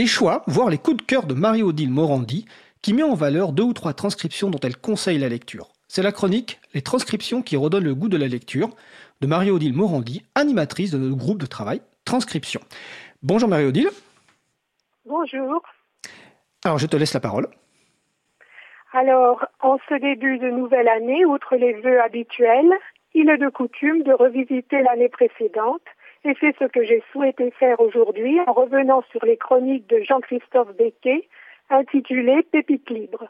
les choix, voire les coups de cœur de Marie-Odile Morandi, qui met en valeur deux ou trois transcriptions dont elle conseille la lecture. C'est la chronique Les transcriptions qui redonnent le goût de la lecture de Marie-Odile Morandi, animatrice de notre groupe de travail Transcription. Bonjour Marie-Odile. Bonjour. Alors je te laisse la parole. Alors, en ce début de nouvelle année, outre les vœux habituels, il est de coutume de revisiter l'année précédente et c'est ce que j'ai souhaité faire aujourd'hui en revenant sur les chroniques de Jean-Christophe Becquet intitulées Pépites libres.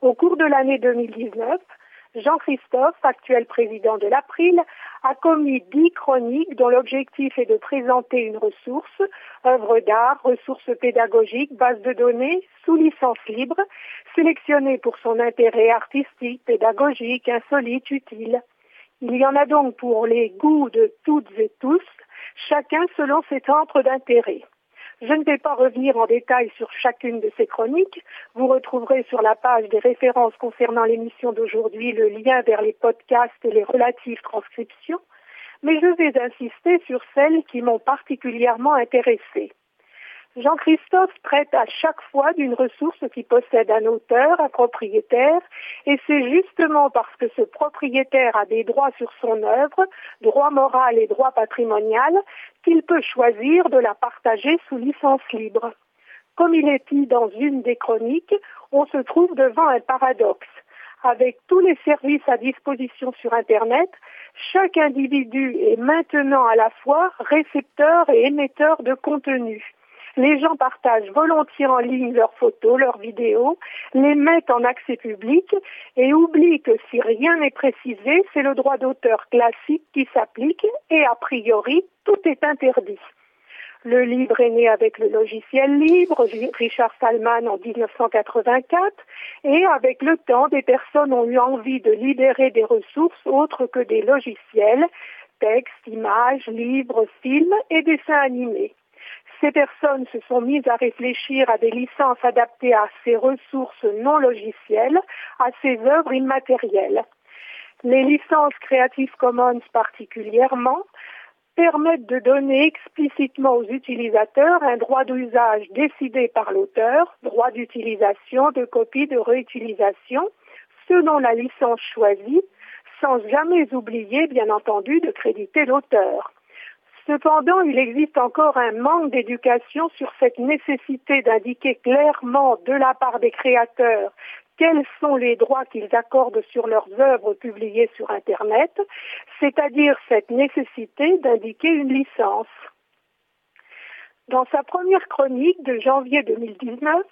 Au cours de l'année 2019, Jean-Christophe, actuel président de l'April, a commis dix chroniques dont l'objectif est de présenter une ressource, œuvre d'art, ressources pédagogiques, base de données, sous licence libre, sélectionnée pour son intérêt artistique, pédagogique, insolite, utile. Il y en a donc pour les goûts de toutes et tous, chacun selon ses centres d'intérêt. Je ne vais pas revenir en détail sur chacune de ces chroniques. Vous retrouverez sur la page des références concernant l'émission d'aujourd'hui le lien vers les podcasts et les relatives transcriptions, mais je vais insister sur celles qui m'ont particulièrement intéressée. Jean-Christophe traite à chaque fois d'une ressource qui possède un auteur, un propriétaire, et c'est justement parce que ce propriétaire a des droits sur son œuvre, droits moraux et droits patrimonial, qu'il peut choisir de la partager sous licence libre. Comme il est dit dans une des chroniques, on se trouve devant un paradoxe. Avec tous les services à disposition sur Internet, chaque individu est maintenant à la fois récepteur et émetteur de contenu. Les gens partagent volontiers en ligne leurs photos, leurs vidéos, les mettent en accès public et oublient que si rien n'est précisé, c'est le droit d'auteur classique qui s'applique et a priori, tout est interdit. Le livre est né avec le logiciel libre, Richard Stallman en 1984, et avec le temps, des personnes ont eu envie de libérer des ressources autres que des logiciels, textes, images, livres, films et dessins animés ces personnes se sont mises à réfléchir à des licences adaptées à ces ressources non logicielles, à ces œuvres immatérielles. Les licences Creative Commons particulièrement permettent de donner explicitement aux utilisateurs un droit d'usage décidé par l'auteur, droit d'utilisation, de copie, de réutilisation, selon la licence choisie, sans jamais oublier, bien entendu, de créditer l'auteur. Cependant, il existe encore un manque d'éducation sur cette nécessité d'indiquer clairement de la part des créateurs quels sont les droits qu'ils accordent sur leurs œuvres publiées sur Internet, c'est-à-dire cette nécessité d'indiquer une licence. Dans sa première chronique de janvier 2019,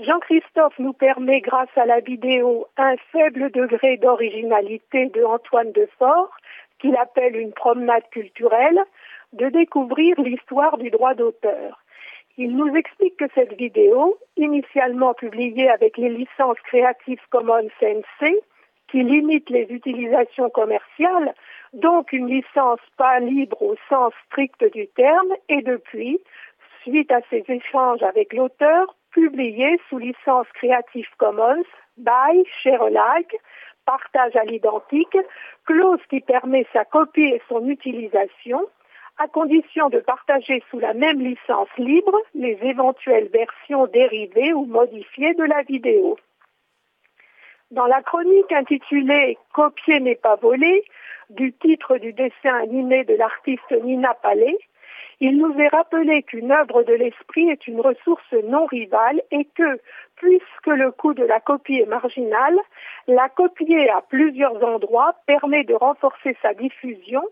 Jean-Christophe nous permet, grâce à la vidéo Un faible degré d'originalité de Antoine Defort, qu'il appelle une promenade culturelle, de découvrir l'histoire du droit d'auteur. Il nous explique que cette vidéo, initialement publiée avec les licences Creative Commons NC, qui limite les utilisations commerciales, donc une licence pas libre au sens strict du terme, et depuis, suite à ces échanges avec l'auteur, publiée sous licence Creative Commons, by, share alike, partage à l'identique, clause qui permet sa copie et son utilisation, à condition de partager sous la même licence libre les éventuelles versions dérivées ou modifiées de la vidéo. Dans la chronique intitulée Copier n'est pas volé, du titre du dessin animé de l'artiste Nina Palais, il nous est rappelé qu'une œuvre de l'esprit est une ressource non rivale et que, puisque le coût de la copie est marginal, la copier à plusieurs endroits permet de renforcer sa diffusion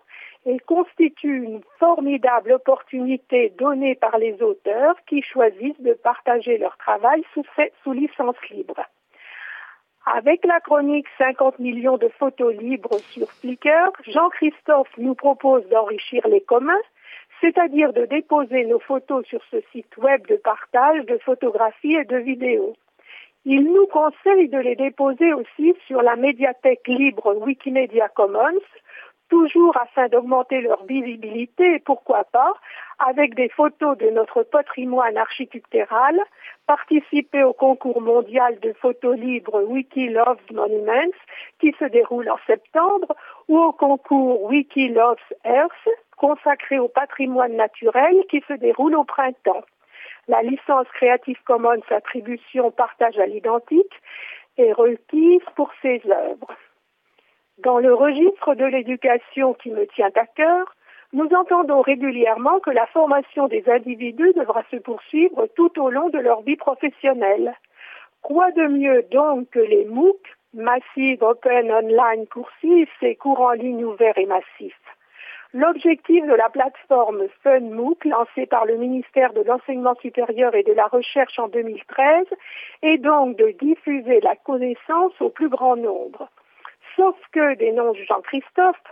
et constitue une formidable opportunité donnée par les auteurs qui choisissent de partager leur travail sous, sous licence libre. Avec la chronique 50 millions de photos libres sur Flickr, Jean-Christophe nous propose d'enrichir les communs, c'est-à-dire de déposer nos photos sur ce site web de partage de photographies et de vidéos. Il nous conseille de les déposer aussi sur la médiathèque libre Wikimedia Commons, toujours afin d'augmenter leur visibilité et pourquoi pas avec des photos de notre patrimoine architectural, participer au concours mondial de photos libres Wiki Loves Monuments qui se déroule en septembre ou au concours Wiki Loves Earth consacré au patrimoine naturel qui se déroule au printemps. La licence Creative Commons attribution partage à l'identique est requise pour ces œuvres. Dans le registre de l'éducation qui me tient à cœur, nous entendons régulièrement que la formation des individus devra se poursuivre tout au long de leur vie professionnelle. Quoi de mieux donc que les MOOC, Massive Open Online Courses et cours en ligne ouverts et massifs? L'objectif de la plateforme FunMOOC, lancée par le ministère de l'Enseignement supérieur et de la Recherche en 2013, est donc de diffuser la connaissance au plus grand nombre. Sauf que, dénonce Jean-Christophe,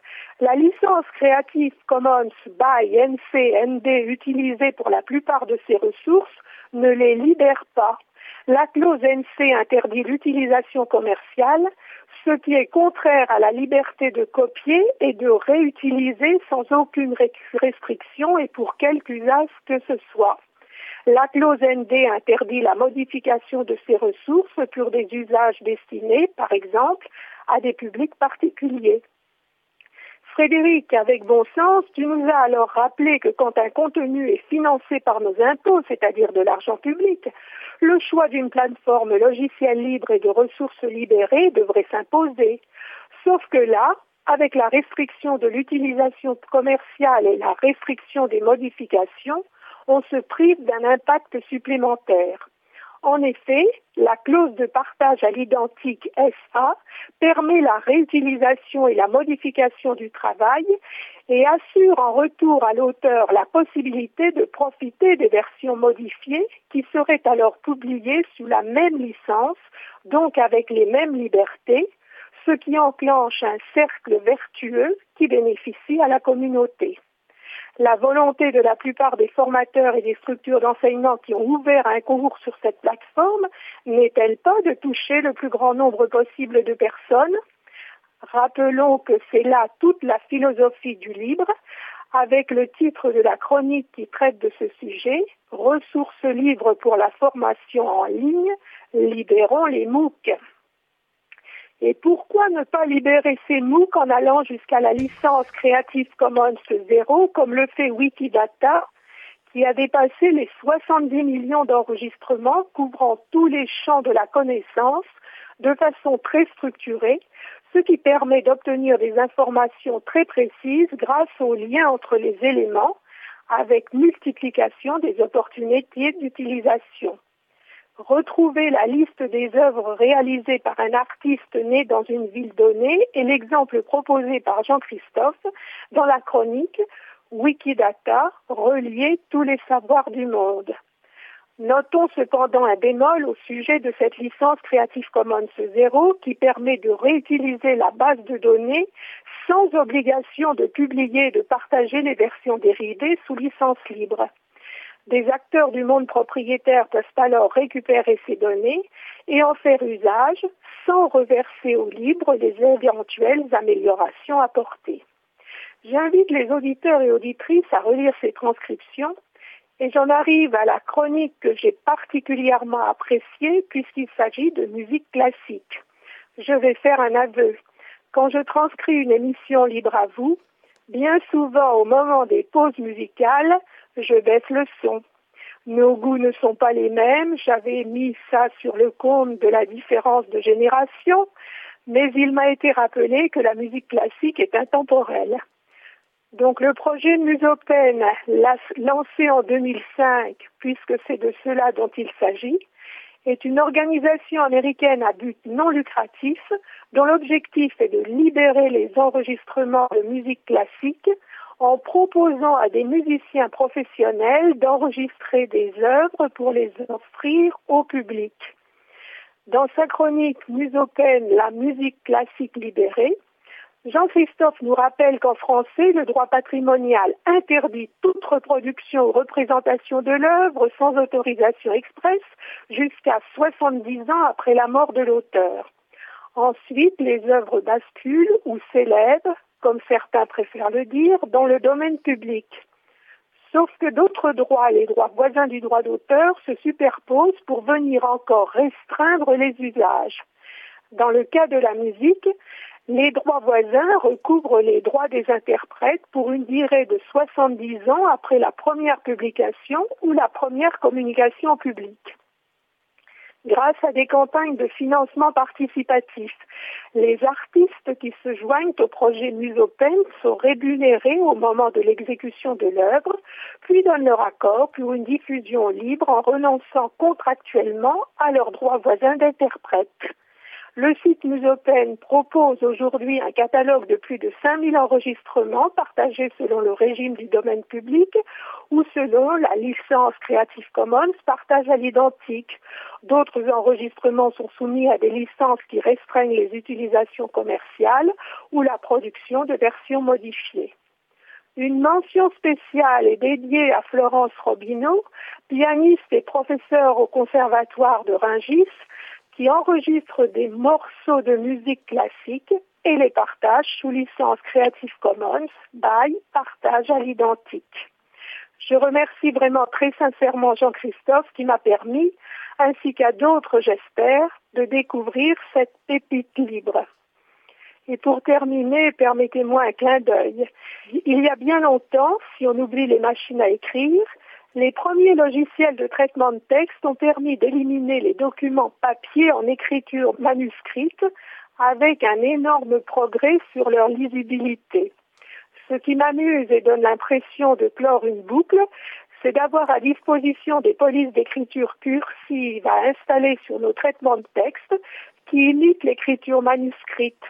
la licence Creative Commons by NC-ND utilisée pour la plupart de ces ressources ne les libère pas. La clause NC interdit l'utilisation commerciale, ce qui est contraire à la liberté de copier et de réutiliser sans aucune restriction et pour quelque usage que ce soit. La clause ND interdit la modification de ces ressources pour des usages destinés, par exemple, à des publics particuliers. Frédéric, avec bon sens, tu nous as alors rappelé que quand un contenu est financé par nos impôts, c'est-à-dire de l'argent public, le choix d'une plateforme logicielle libre et de ressources libérées devrait s'imposer. Sauf que là, avec la restriction de l'utilisation commerciale et la restriction des modifications, on se prive d'un impact supplémentaire. En effet, la clause de partage à l'identique SA permet la réutilisation et la modification du travail et assure en retour à l'auteur la possibilité de profiter des versions modifiées qui seraient alors publiées sous la même licence, donc avec les mêmes libertés, ce qui enclenche un cercle vertueux qui bénéficie à la communauté la volonté de la plupart des formateurs et des structures d'enseignement qui ont ouvert un cours sur cette plateforme n'est-elle pas de toucher le plus grand nombre possible de personnes? Rappelons que c'est là toute la philosophie du libre, avec le titre de la chronique qui traite de ce sujet, Ressources libres pour la formation en ligne, libérons les MOOC. Et pourquoi ne pas libérer ces MOOC en allant jusqu'à la licence Creative Commons 0, comme le fait Wikidata, qui a dépassé les 70 millions d'enregistrements couvrant tous les champs de la connaissance de façon très structurée, ce qui permet d'obtenir des informations très précises grâce au lien entre les éléments avec multiplication des opportunités d'utilisation retrouver la liste des œuvres réalisées par un artiste né dans une ville donnée est l'exemple proposé par Jean-Christophe dans la chronique Wikidata, relier tous les savoirs du monde. Notons cependant un bémol au sujet de cette licence Creative Commons 0 qui permet de réutiliser la base de données sans obligation de publier et de partager les versions dérivées sous licence libre. Des acteurs du monde propriétaire peuvent alors récupérer ces données et en faire usage sans reverser au libre les éventuelles améliorations apportées. J'invite les auditeurs et auditrices à relire ces transcriptions et j'en arrive à la chronique que j'ai particulièrement appréciée puisqu'il s'agit de musique classique. Je vais faire un aveu. Quand je transcris une émission libre à vous, bien souvent au moment des pauses musicales, je baisse le son. Nos goûts ne sont pas les mêmes, j'avais mis ça sur le compte de la différence de génération, mais il m'a été rappelé que la musique classique est intemporelle. Donc le projet Musopen, lancé en 2005, puisque c'est de cela dont il s'agit, est une organisation américaine à but non lucratif dont l'objectif est de libérer les enregistrements de musique classique en proposant à des musiciens professionnels d'enregistrer des œuvres pour les offrir au public. Dans sa chronique Musopen, la musique classique libérée, Jean-Christophe nous rappelle qu'en français, le droit patrimonial interdit toute reproduction ou représentation de l'œuvre sans autorisation expresse jusqu'à 70 ans après la mort de l'auteur. Ensuite, les œuvres basculent ou s'élèvent comme certains préfèrent le dire, dans le domaine public. Sauf que d'autres droits, les droits voisins du droit d'auteur, se superposent pour venir encore restreindre les usages. Dans le cas de la musique, Les droits voisins recouvrent les droits des interprètes pour une durée de 70 ans après la première publication ou la première communication publique grâce à des campagnes de financement participatif. Les artistes qui se joignent au projet Musopen sont rémunérés au moment de l'exécution de l'œuvre, puis donnent leur accord pour une diffusion libre en renonçant contractuellement à leurs droits voisins d'interprète. Le site Musopen propose aujourd'hui un catalogue de plus de 5000 enregistrements partagés selon le régime du domaine public ou selon la licence Creative Commons partage à l'identique. D'autres enregistrements sont soumis à des licences qui restreignent les utilisations commerciales ou la production de versions modifiées. Une mention spéciale est dédiée à Florence Robineau, pianiste et professeure au Conservatoire de Rungis, qui enregistre des morceaux de musique classique et les partage sous licence Creative Commons by partage à l'identique. Je remercie vraiment très sincèrement Jean-Christophe qui m'a permis, ainsi qu'à d'autres j'espère, de découvrir cette pépite libre. Et pour terminer, permettez-moi un clin d'œil. Il y a bien longtemps, si on oublie les machines à écrire, les premiers logiciels de traitement de texte ont permis d'éliminer les documents papier en écriture manuscrite avec un énorme progrès sur leur lisibilité. Ce qui m'amuse et donne l'impression de clore une boucle, c'est d'avoir à disposition des polices d'écriture cursive à installer sur nos traitements de texte qui imitent l'écriture manuscrite.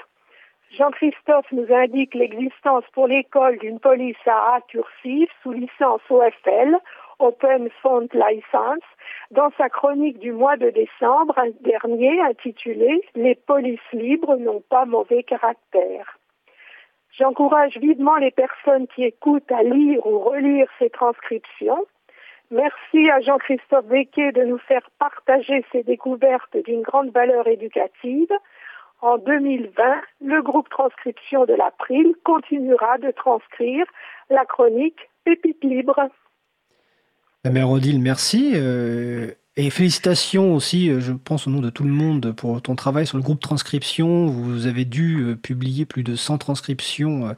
Jean-Christophe nous indique l'existence pour l'école d'une police à A cursive sous licence OFL Open Font License dans sa chronique du mois de décembre dernier intitulée Les polices libres n'ont pas mauvais caractère. J'encourage vivement les personnes qui écoutent à lire ou relire ces transcriptions. Merci à Jean-Christophe Becquet de nous faire partager ces découvertes d'une grande valeur éducative. En 2020, le groupe transcription de l'April continuera de transcrire la chronique Pépite libre. La mère Odile, merci. Euh, et félicitations aussi, euh, je pense au nom de tout le monde, pour ton travail sur le groupe transcription. Vous avez dû euh, publier plus de 100 transcriptions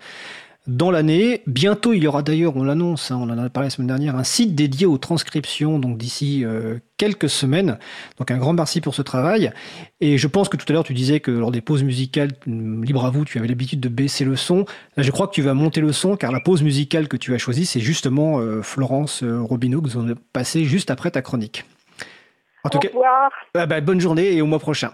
dans l'année. Bientôt, il y aura d'ailleurs, on l'annonce, hein, on en a parlé la semaine dernière, un site dédié aux transcriptions, donc d'ici euh, quelques semaines. Donc un grand merci pour ce travail. Et je pense que tout à l'heure, tu disais que lors des pauses musicales, mm, libre à vous, tu avais l'habitude de baisser le son. Là, je crois que tu vas monter le son, car la pause musicale que tu as choisie, c'est justement euh, Florence euh, Robineau que nous allons passer juste après ta chronique. En tout au revoir. Ah bah, bonne journée et au mois prochain.